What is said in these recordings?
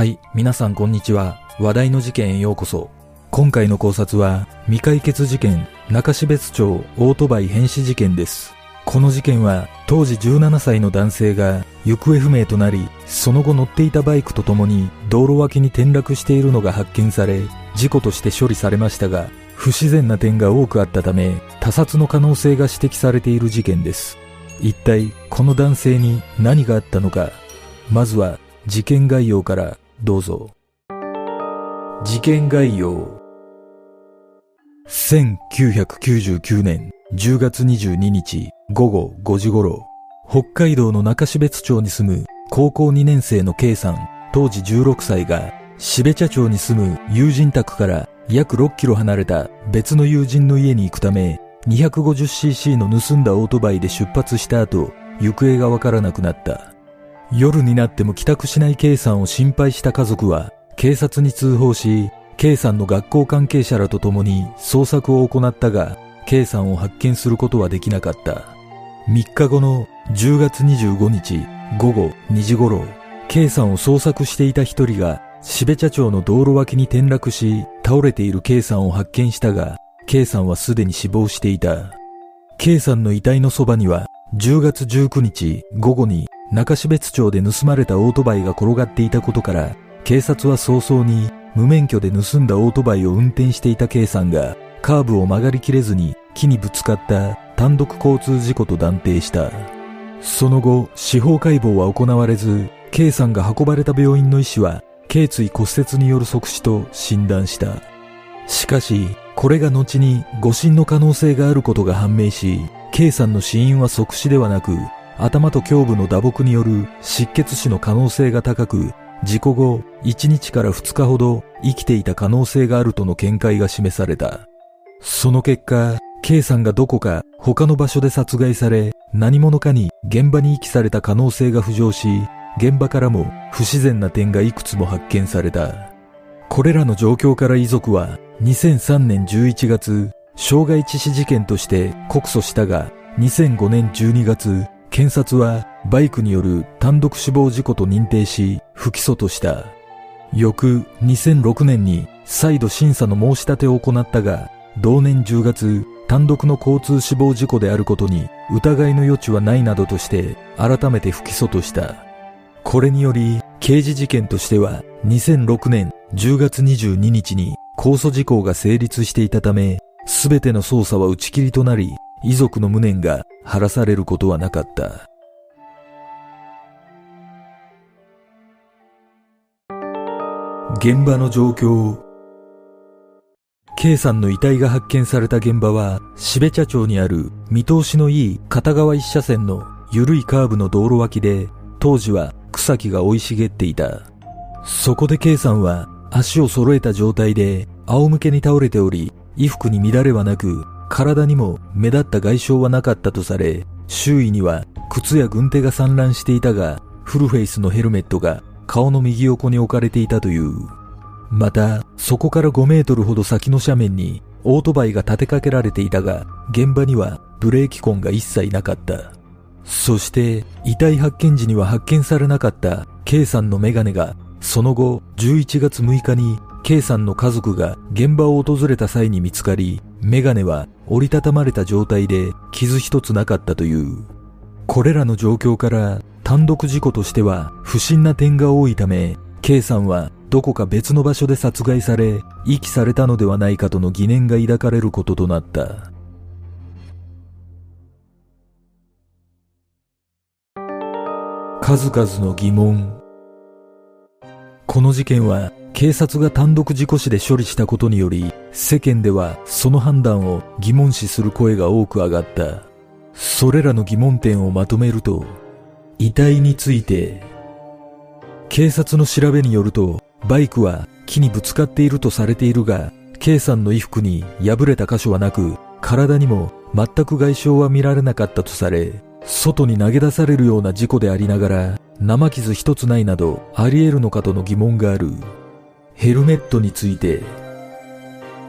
はい、皆さんこんにちは。話題の事件へようこそ。今回の考察は、未解決事件、中標津町オートバイ変死事件です。この事件は、当時17歳の男性が行方不明となり、その後乗っていたバイクと共に道路脇に転落しているのが発見され、事故として処理されましたが、不自然な点が多くあったため、他殺の可能性が指摘されている事件です。一体、この男性に何があったのか。まずは、事件概要からどうぞ。事件概要。1999年10月22日午後5時頃、北海道の中標津町に住む高校2年生の K さん、当時16歳が、標茶町に住む友人宅から約6キロ離れた別の友人の家に行くため、250cc の盗んだオートバイで出発した後、行方がわからなくなった。夜になっても帰宅しない K さんを心配した家族は、警察に通報し、K さんの学校関係者らと共に捜索を行ったが、K さんを発見することはできなかった。3日後の10月25日午後2時頃、K さんを捜索していた一人が、標茶町の道路脇に転落し、倒れている K さんを発見したが、K さんはすでに死亡していた。K さんの遺体のそばには、10月19日午後に中標津町で盗まれたオートバイが転がっていたことから、警察は早々に無免許で盗んだオートバイを運転していた K さんが、カーブを曲がりきれずに木にぶつかった単独交通事故と断定した。その後、司法解剖は行われず、K さんが運ばれた病院の医師は、頸椎骨折による即死と診断した。しかし、これが後に誤診の可能性があることが判明し、K さんの死因は即死ではなく、頭と胸部の打撲による失血死の可能性が高く、事故後1日から2日ほど生きていた可能性があるとの見解が示された。その結果、K さんがどこか他の場所で殺害され、何者かに現場に遺棄された可能性が浮上し、現場からも不自然な点がいくつも発見された。これらの状況から遺族は2003年11月、傷害致死事件として告訴したが、2005年12月、検察はバイクによる単独死亡事故と認定し、不起訴とした。翌2006年に再度審査の申し立てを行ったが、同年10月、単独の交通死亡事故であることに疑いの余地はないなどとして改めて不起訴とした。これにより刑事事件としては2006年10月22日に控訴事項が成立していたため、すべての捜査は打ち切りとなり、遺族の無念が晴らされることはなかった。現場の状況 K さんの遺体が発見された現場は、標茶町にある見通しのいい片側一車線の緩いカーブの道路脇で、当時は草木が生い茂っていた。そこで K さんは足を揃えた状態で仰向けに倒れており、衣服に乱れはなく、体にも目立った外傷はなかったとされ、周囲には靴や軍手が散乱していたが、フルフェイスのヘルメットが顔の右横に置かれていたという。また、そこから5メートルほど先の斜面にオートバイが立てかけられていたが、現場にはブレーキ痕が一切なかった。そして、遺体発見時には発見されなかった K さんのメガネが、その後11月6日に K さんの家族が現場を訪れた際に見つかり、メガネは折りたたまれた状態で傷一つなかったという。これらの状況から単独事故としては不審な点が多いため、K さんはどこか別の場所で殺害され、遺棄されたのではないかとの疑念が抱かれることとなった。数々の疑問。この事件は警察が単独事故死で処理したことにより、世間ではその判断を疑問視する声が多く上がった。それらの疑問点をまとめると、遺体について、警察の調べによると、バイクは木にぶつかっているとされているが、K さんの衣服に破れた箇所はなく、体にも全く外傷は見られなかったとされ、外に投げ出されるような事故でありながら、生傷一つないなどあり得るのかとの疑問がある。ヘルメットについて、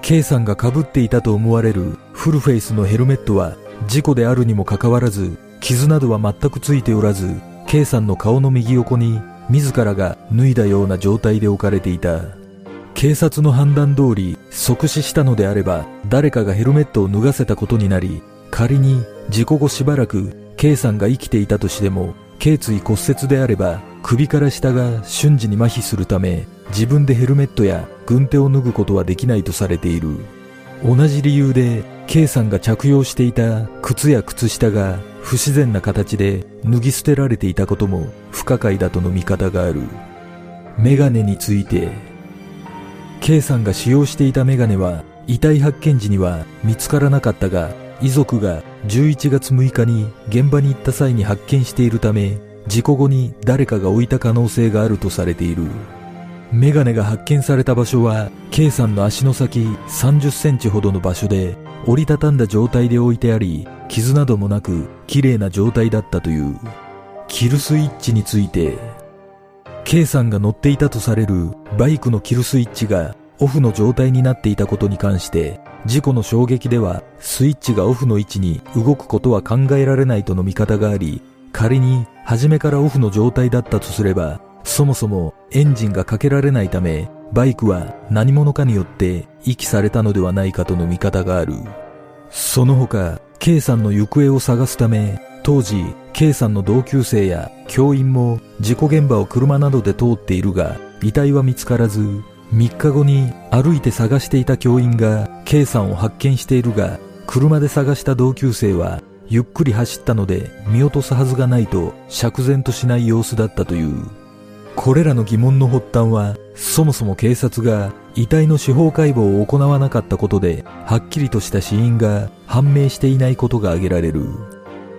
K さんが被っていたと思われるフルフェイスのヘルメットは事故であるにもかかわらず、傷などは全くついておらず、K さんの顔の右横に自らが脱いだような状態で置かれていた。警察の判断通り即死したのであれば誰かがヘルメットを脱がせたことになり仮に事故後しばらく K さんが生きていたとしても頸椎骨折であれば首から下が瞬時に麻痺するため自分でヘルメットや軍手を脱ぐことはできないとされている。同じ理由で K さんが着用していた靴や靴下が不自然な形で脱ぎ捨てられていたことも不可解だとの見方がある。メガネについて K さんが使用していたメガネは遺体発見時には見つからなかったが遺族が11月6日に現場に行った際に発見しているため事故後に誰かが置いた可能性があるとされている。メガネが発見された場所は K さんの足の先30センチほどの場所で折りたたんだ状態で置いてあり傷などもなく綺麗な状態だったという。キルスイッチについて K さんが乗っていたとされるバイクのキルスイッチがオフの状態になっていたことに関して事故の衝撃ではスイッチがオフの位置に動くことは考えられないとの見方があり仮に初めからオフの状態だったとすればそもそもエンジンがかけられないためバイクは何者かによって遺棄されたのではないかとの見方がある。その他 K さんの行方を探すため当時 K さんの同級生や教員も事故現場を車などで通っているが遺体は見つからず3日後に歩いて探していた教員が K さんを発見しているが車で探した同級生はゆっくり走ったので見落とすはずがないと釈然としない様子だったという。これらの疑問の発端はそもそも警察が遺体の司法解剖を行わなかったことではっきりとした死因が判明していないことが挙げられる。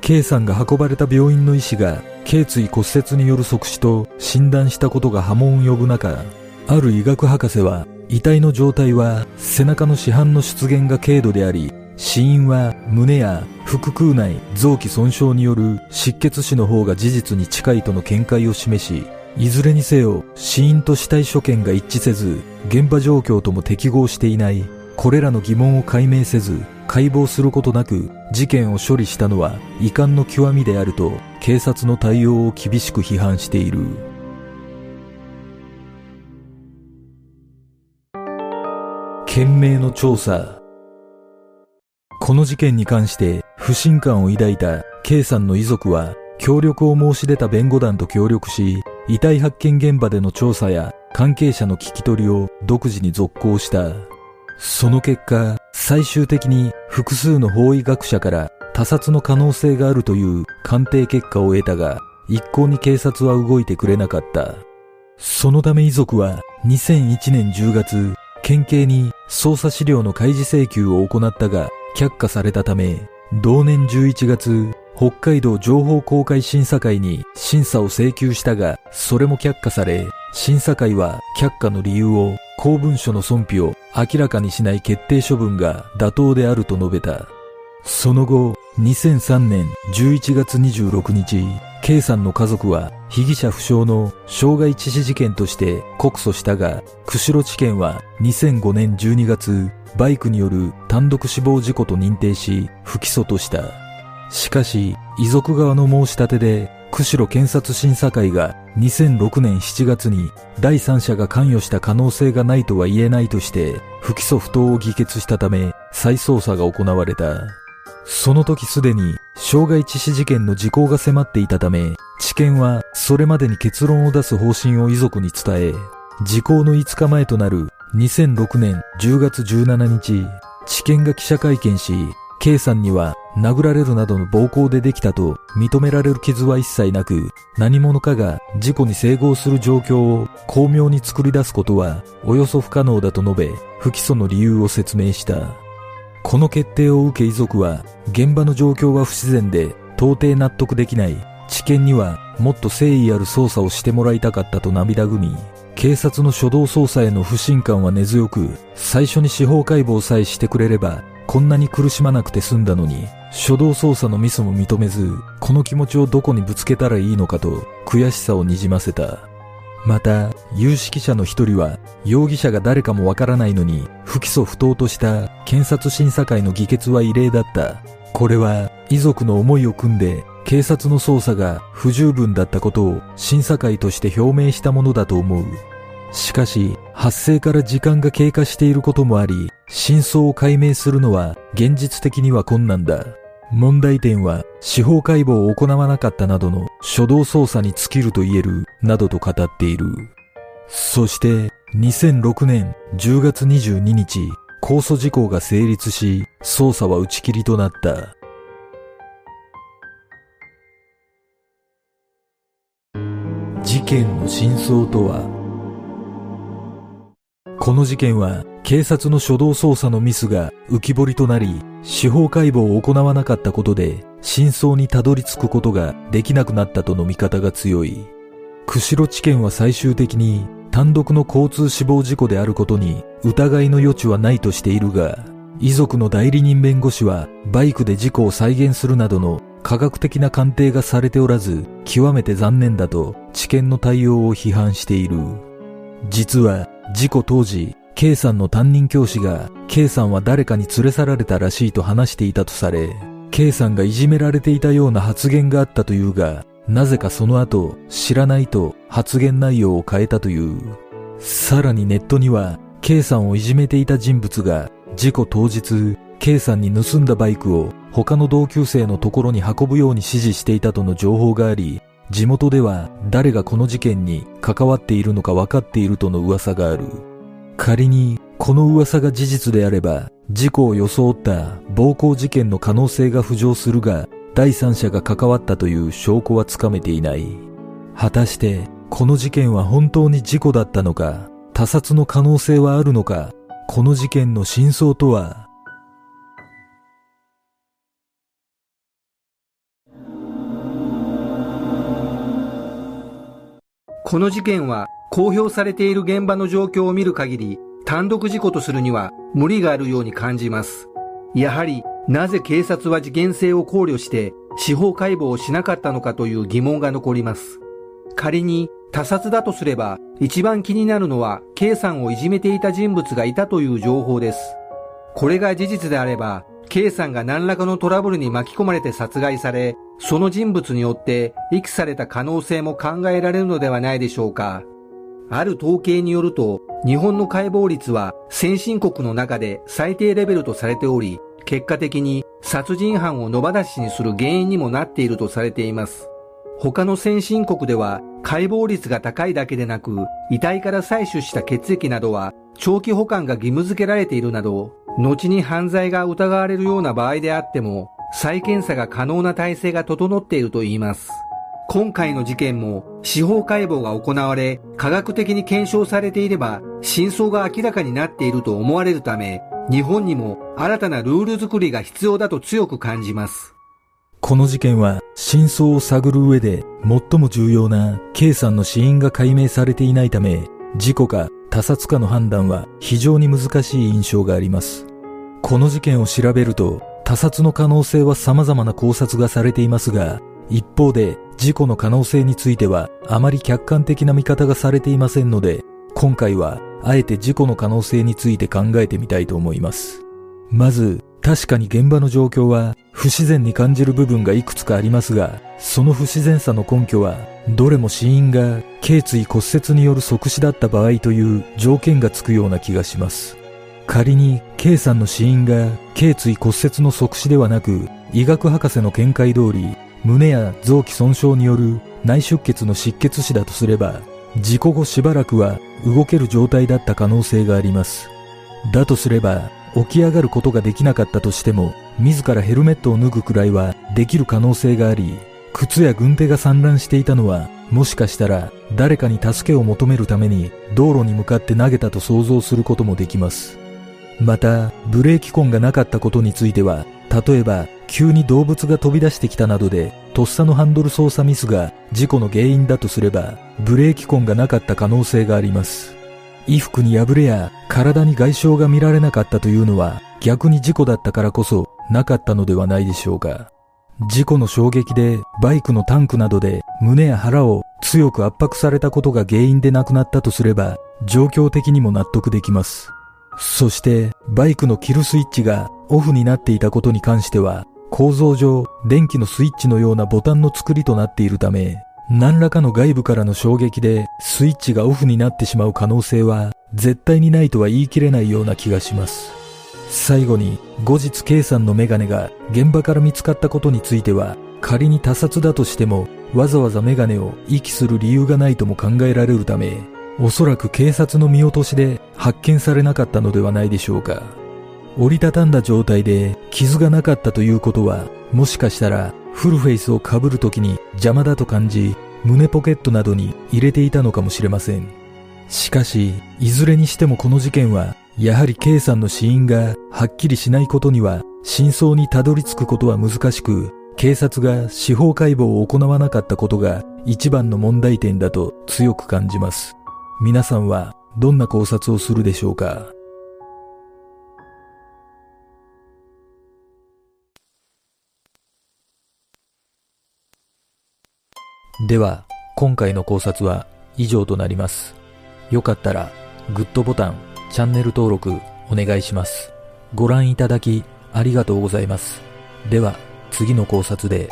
K さんが運ばれた病院の医師が頸椎骨折による即死と診断したことが波紋を呼ぶ中、ある医学博士は遺体の状態は背中の市販の出現が軽度であり、死因は胸や腹腔内臓器損傷による失血死の方が事実に近いとの見解を示し、いずれにせよ死因と死体所見が一致せず、現場状況とも適合していないこれらの疑問を解明せず解剖することなく事件を処理したのは遺憾の極みであると警察の対応を厳しく批判している。懸命の調査。この事件に関して不信感を抱いた K さんの遺族は協力を申し出た弁護団と協力し遺体発見現場での調査や関係者の聞き取りを独自に続行したその結果、最終的に複数の法医学者から他殺の可能性があるという鑑定結果を得たが、一向に警察は動いてくれなかった。そのため遺族は2001年10月、県警に捜査資料の開示請求を行ったが却下されたため、同年11月、北海道情報公開審査会に審査を請求したが、それも却下され、審査会は却下の理由を公文書の損否を明らかにしない決定処分が妥当であると述べた。その後、2003年11月26日、K さんの家族は被疑者不詳の傷害致死事件として告訴したが、釧路地検は2005年12月、バイクによる単独死亡事故と認定し、不起訴とした。しかし、遺族側の申し立てで釧路検察審査会が2006年7月に第三者が関与した可能性がないとは言えないとして不起訴不当を議決したため再捜査が行われた。その時すでに傷害致死事件の時効が迫っていたため地検はそれまでに結論を出す方針を遺族に伝え時効の5日前となる2006年10月17日地検が記者会見し K さんには殴られるなどの暴行でできたと認められる傷は一切なく、何者かが事故に整合する状況を巧妙に作り出すことはおよそ不可能だと述べ、不起訴の理由を説明した。この決定を受け遺族は、現場の状況は不自然で到底納得できない。知見にはもっと誠意ある捜査をしてもらいたかったと涙ぐみ、警察の初動捜査への不信感は根強く、最初に司法解剖さえしてくれればこんなに苦しまなくて済んだのに、初動捜査のミスも認めず、この気持ちをどこにぶつけたらいいのかと悔しさをにじませた。また、有識者の一人は、容疑者が誰かもわからないのに、不起訴不当とした検察審査会の議決は異例だった。これは、遺族の思いを組んで、警察の捜査が不十分だったことを審査会として表明したものだと思う。しかし、発生から時間が経過していることもあり、真相を解明するのは現実的には困難だ。問題点は司法解剖を行わなかったなどの初動捜査に尽きると言えるなどと語っている。そして2006年10月22日、控訴事項が成立し、捜査は打ち切りとなった。事件の真相とは？この事件は警察の初動捜査のミスが浮き彫りとなり、司法解剖を行わなかったことで、真相にたどり着くことができなくなったとの見方が強い。釧路地検は最終的に単独の交通死亡事故であることに疑いの余地はないとしているが、遺族の代理人弁護士はバイクで事故を再現するなどの科学的な鑑定がされておらず、極めて残念だと知見の対応を批判している。実は事故当時、K さんの担任教師が K さんは誰かに連れ去られたらしいと話していたとされ、K さんがいじめられていたような発言があったというが、なぜかその後、知らないと発言内容を変えたという。さらにネットには、K さんをいじめていた人物が、事故当日、K さんに盗んだバイクを他の同級生のところに運ぶように指示していたとの情報があり、地元では誰がこの事件に関わっているのか分かっているとの噂がある。仮にこの噂が事実であれば、事故を装った暴行事件の可能性が浮上するが、第三者が関わったという証拠はつかめていない。果たして、この事件は本当に事故だったのか、他殺の可能性はあるのか、この事件の真相とは？この事件は公表されている現場の状況を見る限り単独事故とするには無理があるように感じます。やはりなぜ警察は事件性を考慮して司法解剖をしなかったのかという疑問が残ります。仮に他殺だとすれば一番気になるのは K さんをいじめていた人物がいたという情報です。これが事実であれば K さんが何らかのトラブルに巻き込まれて殺害されその人物によって遺棄された可能性も考えられるのではないでしょうか。ある統計によると、日本の解剖率は先進国の中で最低レベルとされており、結果的に殺人犯を野放しにする原因にもなっているとされています。他の先進国では解剖率が高いだけでなく、遺体から採取した血液などは長期保管が義務付けられているなど、後に犯罪が疑われるような場合であっても、再検査が可能な体制が整っているといいます。今回の事件も司法解剖が行われ科学的に検証されていれば真相が明らかになっていると思われるため日本にも新たなルール作りが必要だと強く感じます。この事件は真相を探る上で最も重要な K さんの死因が解明されていないため事故か他殺かの判断は非常に難しい印象があります。この事件を調べると他殺の可能性は様々な考察がされていますが、一方で事故の可能性についてはあまり客観的な見方がされていませんので、今回はあえて事故の可能性について考えてみたいと思います。まず、確かに現場の状況は不自然に感じる部分がいくつかありますが、その不自然さの根拠は、どれも死因が頸椎骨折による即死だった場合という条件がつくような気がします。仮に K さんの死因が頸椎骨折の即死ではなく、医学博士の見解通り、胸や臓器損傷による内出血の失血死だとすれば、事故後しばらくは動ける状態だった可能性があります。だとすれば、起き上がることができなかったとしても、自らヘルメットを脱ぐくらいはできる可能性があり、靴や軍手が散乱していたのは、もしかしたら誰かに助けを求めるために道路に向かって投げたと想像することもできます。また、ブレーキ痕がなかったことについては、例えば、急に動物が飛び出してきたなどで、とっさのハンドル操作ミスが事故の原因だとすれば、ブレーキ痕がなかった可能性があります。衣服に破れや体に外傷が見られなかったというのは、逆に事故だったからこそなかったのではないでしょうか。事故の衝撃でバイクのタンクなどで胸や腹を強く圧迫されたことが原因で亡くなったとすれば、状況的にも納得できます。そして、バイクのキルスイッチがオフになっていたことに関しては、構造上電気のスイッチのようなボタンの作りとなっているため、何らかの外部からの衝撃でスイッチがオフになってしまう可能性は絶対にないとは言い切れないような気がします。最後に後日 K さんのメガネが現場から見つかったことについては仮に他殺だとしてもわざわざメガネを遺棄する理由がないとも考えられるためおそらく警察の見落としで発見されなかったのではないでしょうか。折りたたんだ状態で傷がなかったということはもしかしたらフルフェイスを被る時に邪魔だと感じ胸ポケットなどに入れていたのかもしれません。しかし、いずれにしてもこの事件はやはり K さんの死因がはっきりしないことには真相にたどり着くことは難しく、警察が司法解剖を行わなかったことが一番の問題点だと強く感じます。皆さんはどんな考察をするでしょうか？では、今回の考察は以上となります。よかったら、グッドボタン、チャンネル登録お願いします。ご覧いただきありがとうございます。では次の考察で